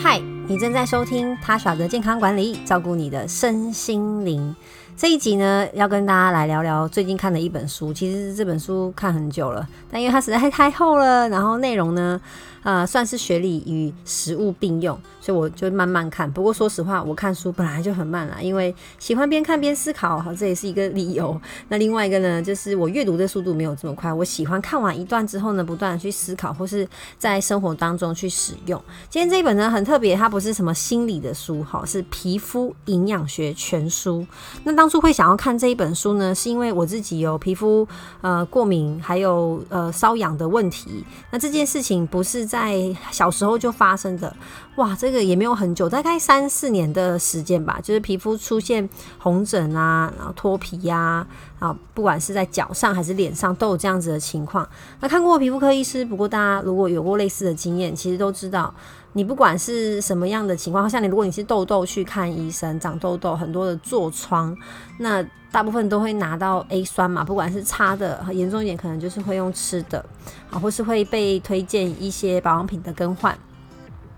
嗨，你正在收听他耍的健康管理，照顾你的身心灵。这一集呢，要跟大家来聊聊最近看的一本书。其实这本书看很久了，但因为它实在太厚了，然后内容呢。呃，算是学理与实物并用，所以我就慢慢看。不过说实话，我看书本来就很慢啦，因为喜欢边看边思考，好，这也是一个理由。那另外一个呢，就是我阅读的速度没有这么快，我喜欢看完一段之后呢，不断的去思考，或是在生活当中去使用。今天这一本呢很特别，它不是什么心理的书，哈，是皮肤营养学全书。那当初会想要看这一本书呢，是因为我自己有皮肤呃过敏，还有呃瘙痒的问题。那这件事情不是。在小时候就发生的，哇，这个也没有很久，大概三四年的时间吧。就是皮肤出现红疹啊，然后脱皮呀，啊，不管是在脚上还是脸上都有这样子的情况。那看过皮肤科医师，不过大家如果有过类似的经验，其实都知道，你不管是什么样的情况，像你如果你是痘痘去看医生，长痘痘很多的痤疮，那大部分都会拿到 A 酸嘛，不管是擦的，严重一点可能就是会用吃的。啊，或是会被推荐一些保养品的更换。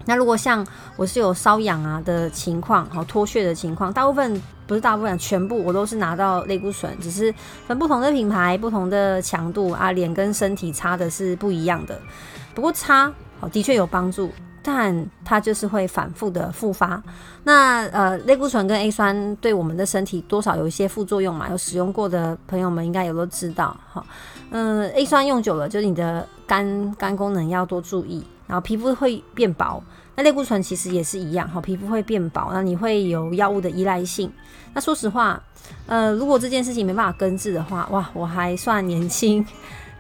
那如果像我是有瘙痒啊的情况，好脱屑的情况，大部分不是大部分，全部我都是拿到类固醇，只是分不同的品牌、不同的强度啊，脸跟身体擦的是不一样的。不过擦好的确有帮助。但它就是会反复的复发。那呃，类固醇跟 A 酸对我们的身体多少有一些副作用嘛？有使用过的朋友们应该有都知道。哈，嗯，A 酸用久了，就是你的肝肝功能要多注意，然后皮肤会变薄。那类固醇其实也是一样，哈，皮肤会变薄，那你会有药物的依赖性。那说实话，呃，如果这件事情没办法根治的话，哇，我还算年轻，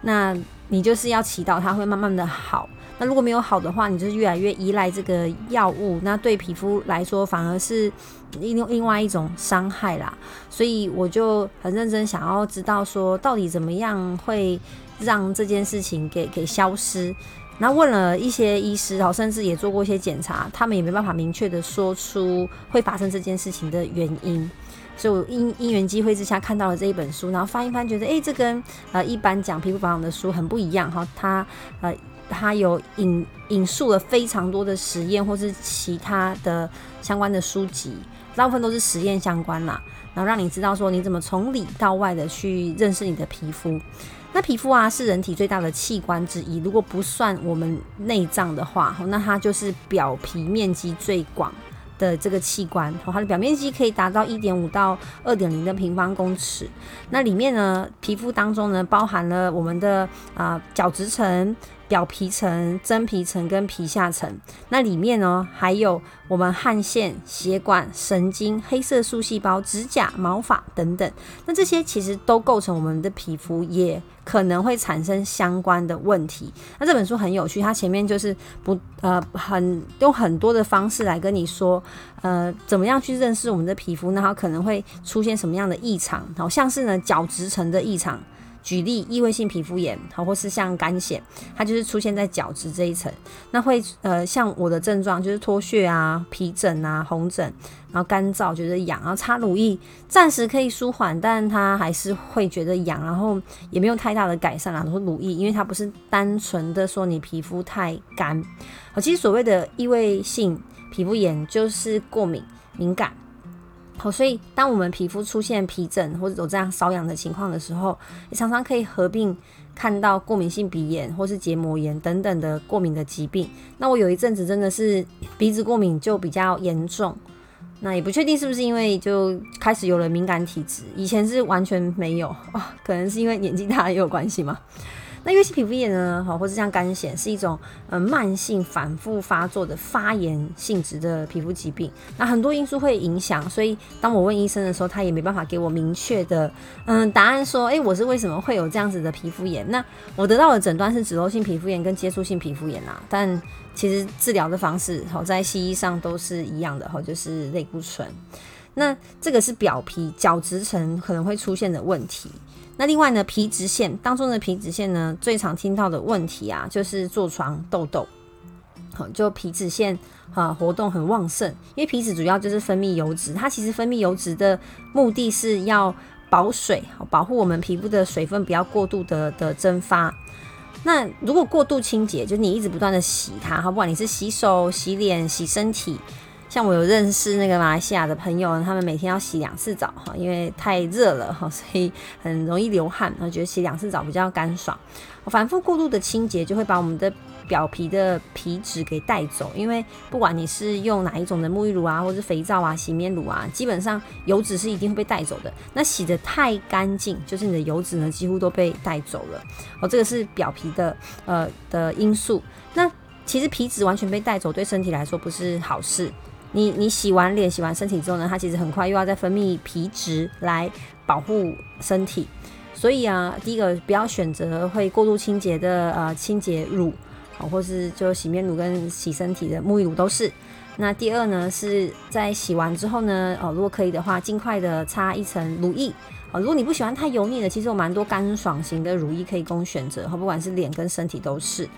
那你就是要祈祷它会慢慢的好。那如果没有好的话，你就是越来越依赖这个药物，那对皮肤来说反而是另另外一种伤害啦。所以我就很认真想要知道说，到底怎么样会让这件事情给给消失。那问了一些医师，然后甚至也做过一些检查，他们也没办法明确的说出会发生这件事情的原因。所以我因因缘机会之下看到了这一本书，然后翻一翻，觉得哎，这跟呃一般讲皮肤保养的书很不一样哈。它呃。它有引引述了非常多的实验，或是其他的相关的书籍，大部分都是实验相关啦。然后让你知道说你怎么从里到外的去认识你的皮肤。那皮肤啊是人体最大的器官之一，如果不算我们内脏的话，那它就是表皮面积最广。的这个器官，它的表面积可以达到一点五到二点零的平方公尺。那里面呢，皮肤当中呢，包含了我们的啊角质层。表皮层、真皮层跟皮下层，那里面呢还有我们汗腺、血管、神经、黑色素细胞、指甲、毛发等等。那这些其实都构成我们的皮肤，也可能会产生相关的问题。那这本书很有趣，它前面就是不呃很用很多的方式来跟你说，呃怎么样去认识我们的皮肤，那它可能会出现什么样的异常，好像是呢角质层的异常。举例，异位性皮肤炎，好，或是像干癣，它就是出现在角质这一层，那会呃，像我的症状就是脱屑啊、皮疹啊、红疹，然后干燥，觉得痒，然后擦乳液，暂时可以舒缓，但它还是会觉得痒，然后也没有太大的改善啦。然后乳液，因为它不是单纯的说你皮肤太干，好，其实所谓的异位性皮肤炎就是过敏敏感。好，所以当我们皮肤出现皮疹或者有这样瘙痒的情况的时候，也常常可以合并看到过敏性鼻炎或是结膜炎等等的过敏的疾病。那我有一阵子真的是鼻子过敏就比较严重，那也不确定是不是因为就开始有了敏感体质，以前是完全没有啊，可能是因为年纪大也有关系嘛。那因为皮肤炎呢，哈，或者像干癣，是一种呃慢性反复发作的发炎性质的皮肤疾病。那很多因素会影响，所以当我问医生的时候，他也没办法给我明确的嗯答案，说，哎，我是为什么会有这样子的皮肤炎？那我得到的诊断是脂漏性皮肤炎跟接触性皮肤炎啊，但其实治疗的方式，好在西医上都是一样的，哈，就是类固醇。那这个是表皮角质层可能会出现的问题。那另外呢，皮脂腺当中的皮脂腺呢，最常听到的问题啊，就是痤疮、痘痘。好，就皮脂腺啊活动很旺盛，因为皮脂主要就是分泌油脂，它其实分泌油脂的目的是要保水，保护我们皮肤的水分不要过度的的蒸发。那如果过度清洁，就你一直不断的洗它，好，不管你是洗手、洗脸、洗身体。像我有认识那个马来西亚的朋友，他们每天要洗两次澡哈，因为太热了哈，所以很容易流汗，然后觉得洗两次澡比较干爽。反复过度的清洁就会把我们的表皮的皮脂给带走，因为不管你是用哪一种的沐浴乳啊，或者肥皂啊、洗面乳啊，基本上油脂是一定会被带走的。那洗的太干净，就是你的油脂呢几乎都被带走了。哦，这个是表皮的呃的因素。那其实皮脂完全被带走，对身体来说不是好事。你你洗完脸、洗完身体之后呢，它其实很快又要再分泌皮脂来保护身体。所以啊，第一个不要选择会过度清洁的呃清洁乳，好，或是就洗面乳跟洗身体的沐浴乳都是。那第二呢，是在洗完之后呢，哦，如果可以的话，尽快的擦一层乳液。啊，如果你不喜欢太油腻的，其实有蛮多干爽型的乳液可以供选择，哈，不管是脸跟身体都是。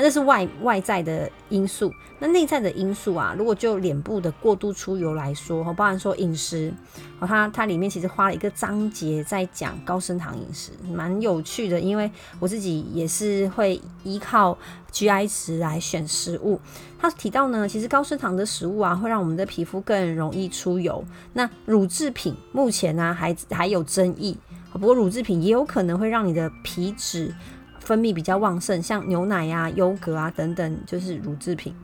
那这是外外在的因素，那内在的因素啊，如果就脸部的过度出油来说，哈，包含说饮食，哦，它它里面其实花了一个章节在讲高升糖饮食，蛮有趣的，因为我自己也是会依靠 GI 值来选食物。他提到呢，其实高升糖的食物啊，会让我们的皮肤更容易出油。那乳制品目前呢还还有争议，不过乳制品也有可能会让你的皮脂分泌比较旺盛，像牛奶呀、优格啊等等，就是乳制品。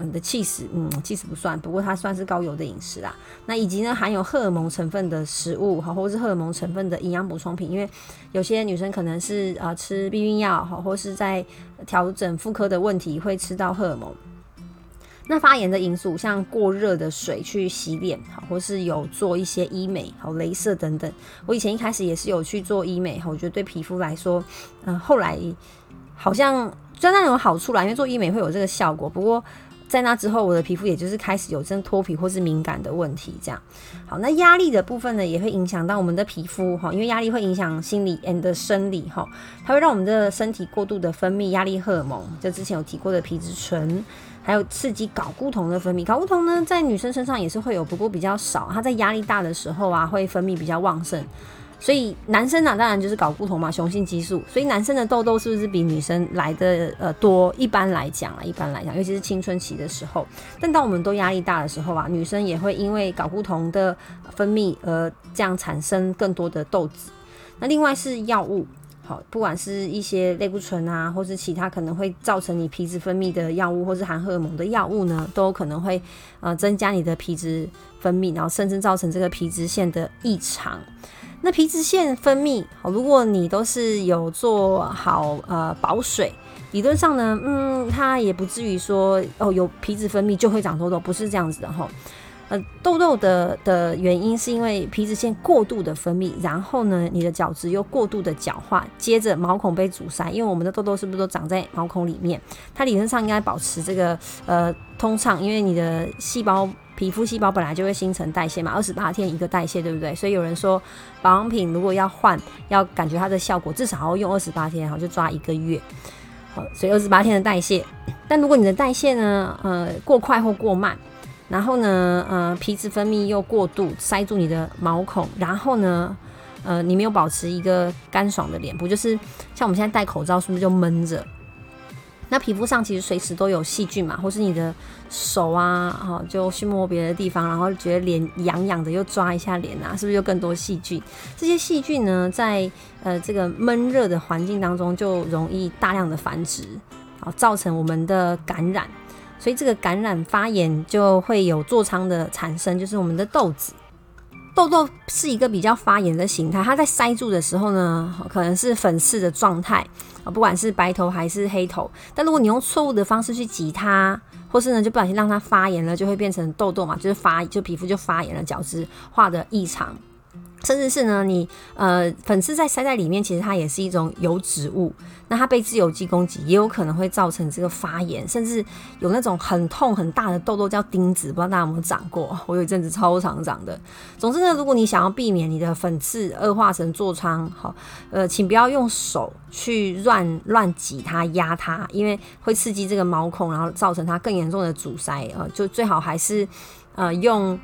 嗯的气死，嗯气死不算，不过它算是高油的饮食啦。那以及呢含有荷尔蒙成分的食物，好，或是荷尔蒙成分的营养补充品，因为有些女生可能是呃吃避孕药，好，或是在调整妇科的问题会吃到荷尔蒙。那发炎的因素，像过热的水去洗脸，好，或是有做一些医美，好，镭射等等。我以前一开始也是有去做医美，我觉得对皮肤来说，嗯，后来好像虽然有好处啦，因为做医美会有这个效果，不过在那之后，我的皮肤也就是开始有真脱皮或是敏感的问题。这样，好，那压力的部分呢，也会影响到我们的皮肤，哈，因为压力会影响心理 and 生理，哈，它会让我们的身体过度的分泌压力荷尔蒙，就之前有提过的皮质醇。还有刺激睾固酮的分泌，睾固酮呢，在女生身上也是会有，不过比较少。它在压力大的时候啊，会分泌比较旺盛。所以男生呢，当然就是睾固酮嘛，雄性激素。所以男生的痘痘是不是比女生来的呃多？一般来讲啊，一般来讲，尤其是青春期的时候。但当我们都压力大的时候啊，女生也会因为睾固酮的分泌而这样产生更多的痘子。那另外是药物。好，不管是一些类固醇啊，或是其他可能会造成你皮脂分泌的药物，或是含荷尔蒙的药物呢，都可能会呃增加你的皮脂分泌，然后甚至造成这个皮脂腺的异常。那皮脂腺分泌，好，如果你都是有做好呃保水，理论上呢，嗯，它也不至于说哦有皮脂分泌就会长痘痘，不是这样子的哈。呃，痘痘的的原因是因为皮脂腺过度的分泌，然后呢，你的角质又过度的角化，接着毛孔被阻塞。因为我们的痘痘是不是都长在毛孔里面？它理论上应该保持这个呃通畅，因为你的细胞皮肤细胞本来就会新陈代谢嘛，二十八天一个代谢，对不对？所以有人说保养品如果要换，要感觉它的效果，至少要用二十八天，然后就抓一个月。好，所以二十八天的代谢。但如果你的代谢呢，呃，过快或过慢。然后呢，呃，皮脂分泌又过度塞住你的毛孔，然后呢，呃，你没有保持一个干爽的脸部，就是像我们现在戴口罩，是不是就闷着？那皮肤上其实随时都有细菌嘛，或是你的手啊，哈，就去摸别的地方，然后觉得脸痒痒的，又抓一下脸啊，是不是又更多细菌？这些细菌呢，在呃这个闷热的环境当中，就容易大量的繁殖，好，造成我们的感染。所以这个感染发炎就会有痤疮的产生，就是我们的痘子。痘痘是一个比较发炎的形态，它在塞住的时候呢，可能是粉刺的状态啊，不管是白头还是黑头。但如果你用错误的方式去挤它，或是呢就不小心让它发炎了，就会变成痘痘嘛，就是发就皮肤就发炎了，角质化的异常。甚至是呢，你呃粉刺在塞在里面，其实它也是一种油脂物。那它被自由基攻击，也有可能会造成这个发炎，甚至有那种很痛很大的痘痘叫钉子，不知道大家有没有长过？我有一阵子超常长的。总之呢，如果你想要避免你的粉刺恶化成痤疮，好，呃，请不要用手去乱乱挤它、压它，因为会刺激这个毛孔，然后造成它更严重的阻塞。呃，就最好还是呃用。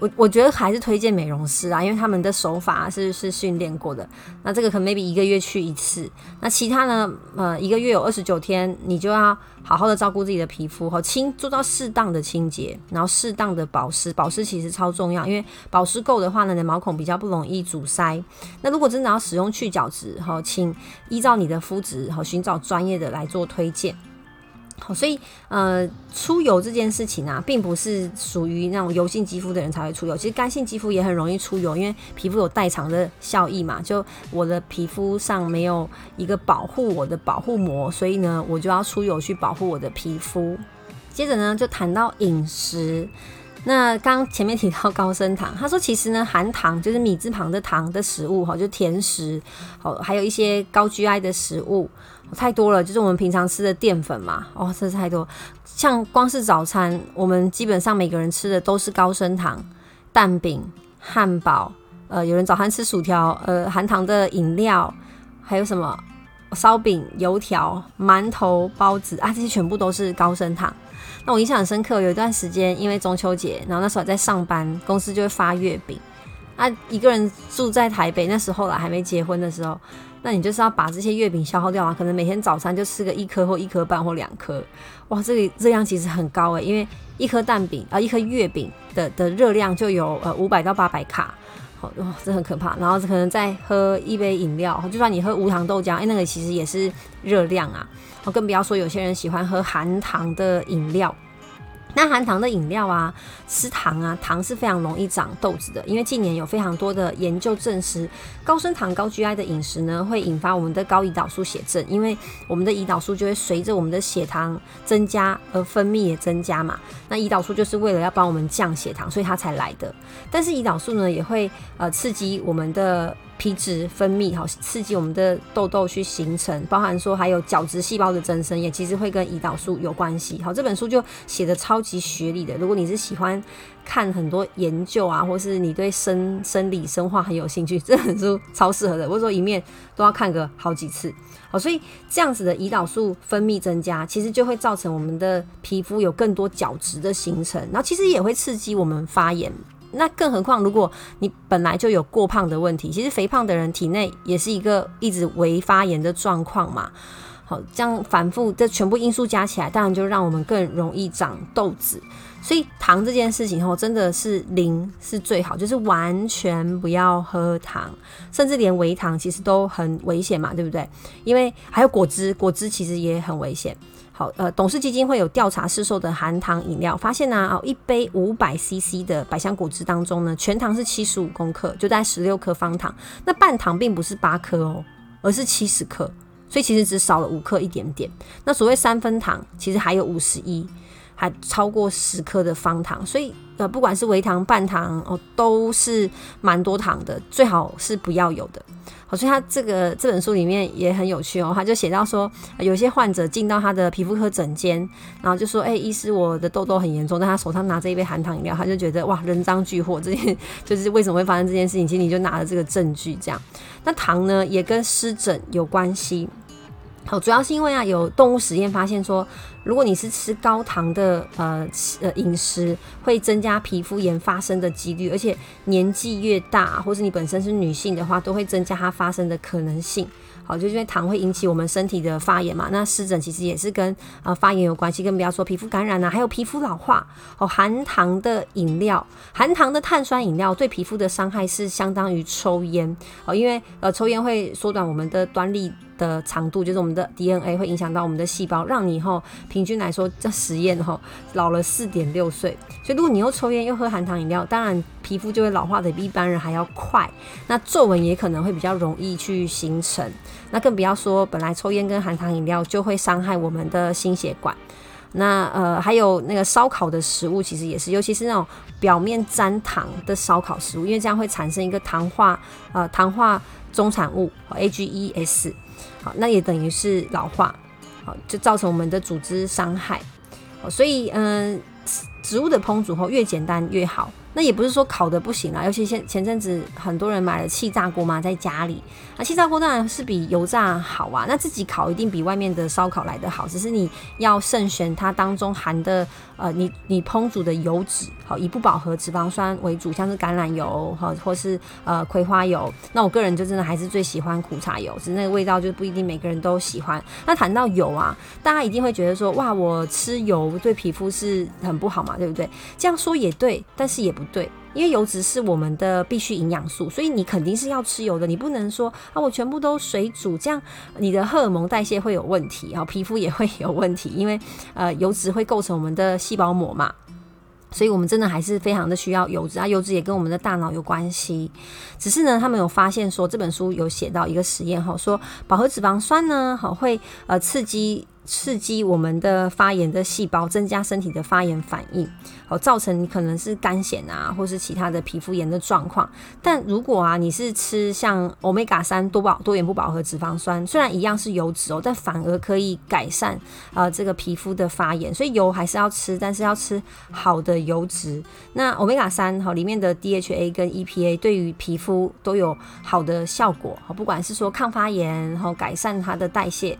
我我觉得还是推荐美容师啊，因为他们的手法是是训练过的。那这个可能 maybe 一个月去一次，那其他呢？呃，一个月有二十九天，你就要好好的照顾自己的皮肤，和清做到适当的清洁，然后适当的保湿。保湿其实超重要，因为保湿够的话呢，你的毛孔比较不容易阻塞。那如果真的要使用去角质，哈，请依照你的肤质，哈，寻找专业的来做推荐。好，所以呃，出油这件事情啊，并不是属于那种油性肌肤的人才会出油。其实干性肌肤也很容易出油，因为皮肤有代偿的效益嘛。就我的皮肤上没有一个保护我的保护膜，所以呢，我就要出油去保护我的皮肤。接着呢，就谈到饮食。那刚前面提到高升糖，他说其实呢，含糖就是米字旁的糖的食物哈，就甜食，好，还有一些高 GI 的食物。太多了，就是我们平常吃的淀粉嘛，哦，这是太多。像光是早餐，我们基本上每个人吃的都是高升糖、蛋饼、汉堡，呃，有人早餐吃薯条，呃，含糖的饮料，还有什么烧饼、油条、馒头、包子啊，这些全部都是高升糖。那我印象很深刻，有一段时间因为中秋节，然后那时候在上班，公司就会发月饼。啊，一个人住在台北，那时候啦，还没结婚的时候。那你就是要把这些月饼消耗掉啊，可能每天早餐就吃个一颗或一颗半或两颗，哇，这个热量其实很高诶，因为一颗蛋饼啊，一颗月饼的的热量就有呃五百到八百卡，好哇，这很可怕。然后可能再喝一杯饮料，就算你喝无糖豆浆，哎，那个其实也是热量啊，哦，更不要说有些人喜欢喝含糖的饮料。那含糖的饮料啊，吃糖啊，糖是非常容易长痘子的。因为近年有非常多的研究证实，高升糖、高 GI 的饮食呢，会引发我们的高胰岛素血症，因为我们的胰岛素就会随着我们的血糖增加而分泌也增加嘛。那胰岛素就是为了要帮我们降血糖，所以它才来的。但是胰岛素呢，也会呃刺激我们的。皮脂分泌好，刺激我们的痘痘去形成，包含说还有角质细胞的增生，也其实会跟胰岛素有关系。好，这本书就写的超级学理的。如果你是喜欢看很多研究啊，或是你对生生理生化很有兴趣，这本书超适合的。我说一面都要看个好几次。好，所以这样子的胰岛素分泌增加，其实就会造成我们的皮肤有更多角质的形成，然后其实也会刺激我们发炎。那更何况，如果你本来就有过胖的问题，其实肥胖的人体内也是一个一直微发炎的状况嘛。好，这样反复，这全部因素加起来，当然就让我们更容易长痘子。所以糖这件事情吼，真的是零是最好，就是完全不要喝糖，甚至连微糖其实都很危险嘛，对不对？因为还有果汁，果汁其实也很危险。好，呃，董事基金会有调查市售的含糖饮料，发现呢，哦，一杯五百 CC 的百香果汁当中呢，全糖是七十五公克，就在十六克方糖。那半糖并不是八克哦，而是七十克，所以其实只少了五克一点点。那所谓三分糖，其实还有五十一，还超过十克的方糖，所以呃，不管是微糖、半糖哦，都是蛮多糖的，最好是不要有的。好，所以他这个这本书里面也很有趣哦，他就写到说，有些患者进到他的皮肤科诊间，然后就说，哎，医师，我的痘痘很严重，但他手上拿着一杯含糖饮料，他就觉得哇，人赃俱获，这件就是为什么会发生这件事情，其实你就拿了这个证据这样。那糖呢，也跟湿疹有关系。好，主要是因为啊，有动物实验发现说，如果你是吃高糖的呃呃饮食，会增加皮肤炎发生的几率，而且年纪越大，或是你本身是女性的话，都会增加它发生的可能性。好，就是因为糖会引起我们身体的发炎嘛，那湿疹其实也是跟呃发炎有关系，更不要说皮肤感染啊，还有皮肤老化。哦，含糖的饮料，含糖的碳酸饮料对皮肤的伤害是相当于抽烟。哦，因为呃抽烟会缩短我们的端粒。的长度就是我们的 DNA 会影响到我们的细胞，让你以后平均来说这实验哈老了四点六岁。所以如果你又抽烟又喝含糖饮料，当然皮肤就会老化的比一般人还要快，那皱纹也可能会比较容易去形成。那更不要说本来抽烟跟含糖饮料就会伤害我们的心血管。那呃还有那个烧烤的食物其实也是，尤其是那种表面沾糖的烧烤食物，因为这样会产生一个糖化呃糖化中产物 AGEs。好，那也等于是老化，就造成我们的组织伤害。所以嗯，植物的烹煮后越简单越好，那也不是说烤的不行啊，尤其前前阵子很多人买了气炸锅嘛，在家里，那气炸锅当然是比油炸好啊。那自己烤一定比外面的烧烤来的好，只是你要慎选它当中含的呃，你你烹煮的油脂，好以不饱和脂肪酸为主，像是橄榄油哈，或是呃葵花油。那我个人就真的还是最喜欢苦茶油，只是那个味道就不一定每个人都喜欢。那谈到油啊，大家一定会觉得说，哇，我吃油对皮肤是很不好嘛，对不对？这样说也对，但是也不对，因为油脂是我们的必须营养素，所以你肯定是要吃油的。你不能说啊，我全部都水煮，这样你的荷尔蒙代谢会有问题，然后皮肤也会有问题，因为呃油脂会构成我们的细胞膜嘛。所以，我们真的还是非常的需要油脂啊，油脂也跟我们的大脑有关系。只是呢，他们有发现说，这本书有写到一个实验哈，说饱和脂肪酸呢，好会呃刺激。刺激我们的发炎的细胞，增加身体的发炎反应，哦，造成你可能是肝癣啊，或是其他的皮肤炎的状况。但如果啊，你是吃像欧米伽三多饱多元不饱和脂肪酸，虽然一样是油脂哦，但反而可以改善啊这个皮肤的发炎。所以油还是要吃，但是要吃好的油脂。那欧米伽三哈里面的 DHA 跟 EPA 对于皮肤都有好的效果，好不管是说抗发炎，然后改善它的代谢。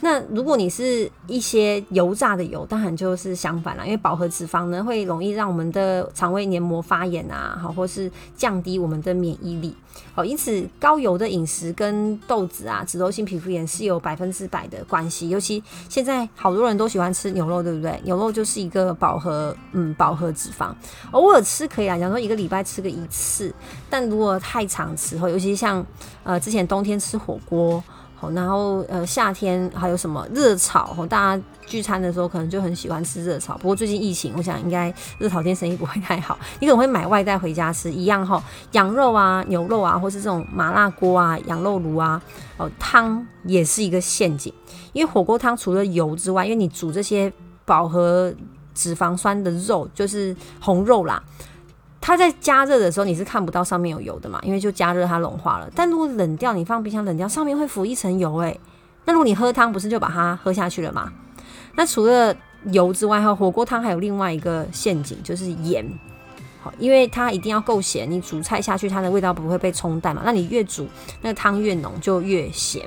那如果你是一些油炸的油，当然就是相反了，因为饱和脂肪呢会容易让我们的肠胃黏膜发炎啊，好，或是降低我们的免疫力，好，因此高油的饮食跟豆子啊、脂漏性皮肤炎是有百分之百的关系。尤其现在好多人都喜欢吃牛肉，对不对？牛肉就是一个饱和，嗯，饱和脂肪，偶尔吃可以啊，假如说一个礼拜吃个一次，但如果太常吃后，尤其像呃之前冬天吃火锅。然后呃夏天还有什么热炒？大家聚餐的时候可能就很喜欢吃热炒。不过最近疫情，我想应该热炒店生意不会太好。你可能会买外带回家吃，一样哈，羊肉啊、牛肉啊，或是这种麻辣锅啊、羊肉炉啊，哦，汤也是一个陷阱。因为火锅汤除了油之外，因为你煮这些饱和脂肪酸的肉，就是红肉啦。它在加热的时候，你是看不到上面有油的嘛？因为就加热它融化了。但如果冷掉，你放冰箱冷掉，上面会浮一层油诶。那如果你喝汤，不是就把它喝下去了吗？那除了油之外，哈，火锅汤还有另外一个陷阱，就是盐。好，因为它一定要够咸，你煮菜下去，它的味道不会被冲淡嘛。那你越煮，那个汤越浓，就越咸。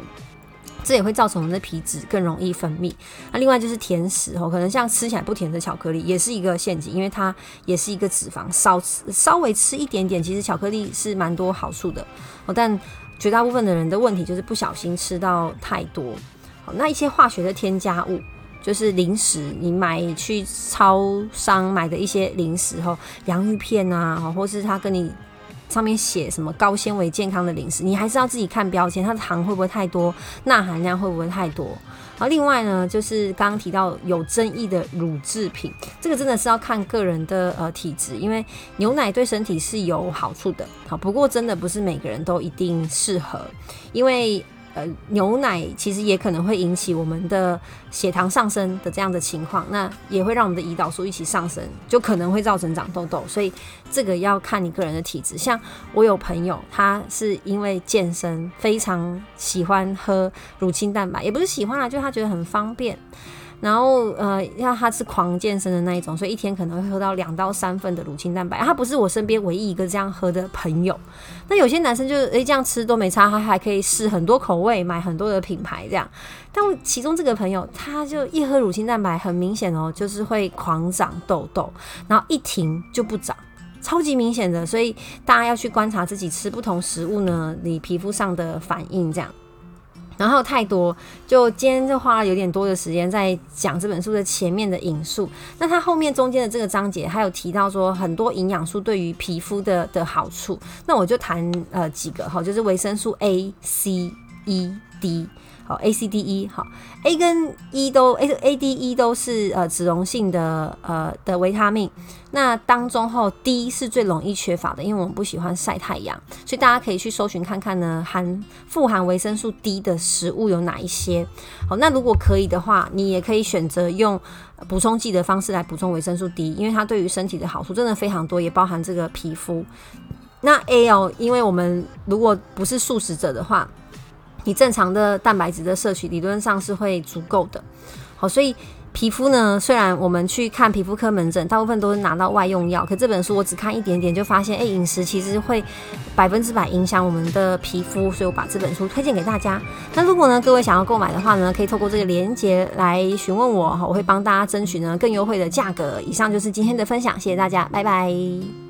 这也会造成我们的皮脂更容易分泌。那另外就是甜食哦，可能像吃起来不甜的巧克力也是一个陷阱，因为它也是一个脂肪，少吃稍微吃一点点，其实巧克力是蛮多好处的哦。但绝大部分的人的问题就是不小心吃到太多。好，那一些化学的添加物，就是零食，你买去超商买的一些零食吼，洋芋片啊，或是他跟你。上面写什么高纤维健康的零食，你还是要自己看标签，它的糖会不会太多，钠含量会不会太多？然后另外呢，就是刚刚提到有争议的乳制品，这个真的是要看个人的呃体质，因为牛奶对身体是有好处的，好，不过真的不是每个人都一定适合，因为。呃，牛奶其实也可能会引起我们的血糖上升的这样的情况，那也会让我们的胰岛素一起上升，就可能会造成长痘痘。所以这个要看你个人的体质。像我有朋友，他是因为健身，非常喜欢喝乳清蛋白，也不是喜欢啊，就他觉得很方便。然后呃，要他是狂健身的那一种，所以一天可能会喝到两到三份的乳清蛋白。他不是我身边唯一一个这样喝的朋友。那有些男生就是诶这样吃都没差，他还可以试很多口味，买很多的品牌这样。但其中这个朋友，他就一喝乳清蛋白，很明显哦，就是会狂长痘痘，然后一停就不长，超级明显的。所以大家要去观察自己吃不同食物呢，你皮肤上的反应这样。然后太多，就今天就花了有点多的时间在讲这本书的前面的引述。那它后面中间的这个章节还有提到说很多营养素对于皮肤的的好处。那我就谈呃几个哈，就是维生素 A、C、E、D。好，A、C、D、E，好，A 跟 E 都 A、A、D、E 都是呃脂溶性的呃的维他命。那当中后 D 是最容易缺乏的，因为我们不喜欢晒太阳，所以大家可以去搜寻看看呢，含富含维生素 D 的食物有哪一些。好，那如果可以的话，你也可以选择用补充剂的方式来补充维生素 D，因为它对于身体的好处真的非常多，也包含这个皮肤。那 A 哦，因为我们如果不是素食者的话。你正常的蛋白质的摄取理论上是会足够的，好，所以皮肤呢，虽然我们去看皮肤科门诊，大部分都是拿到外用药，可这本书我只看一点点就发现，哎，饮食其实会百分之百影响我们的皮肤，所以我把这本书推荐给大家。那如果呢，各位想要购买的话呢，可以透过这个链接来询问我，我会帮大家争取呢更优惠的价格。以上就是今天的分享，谢谢大家，拜拜。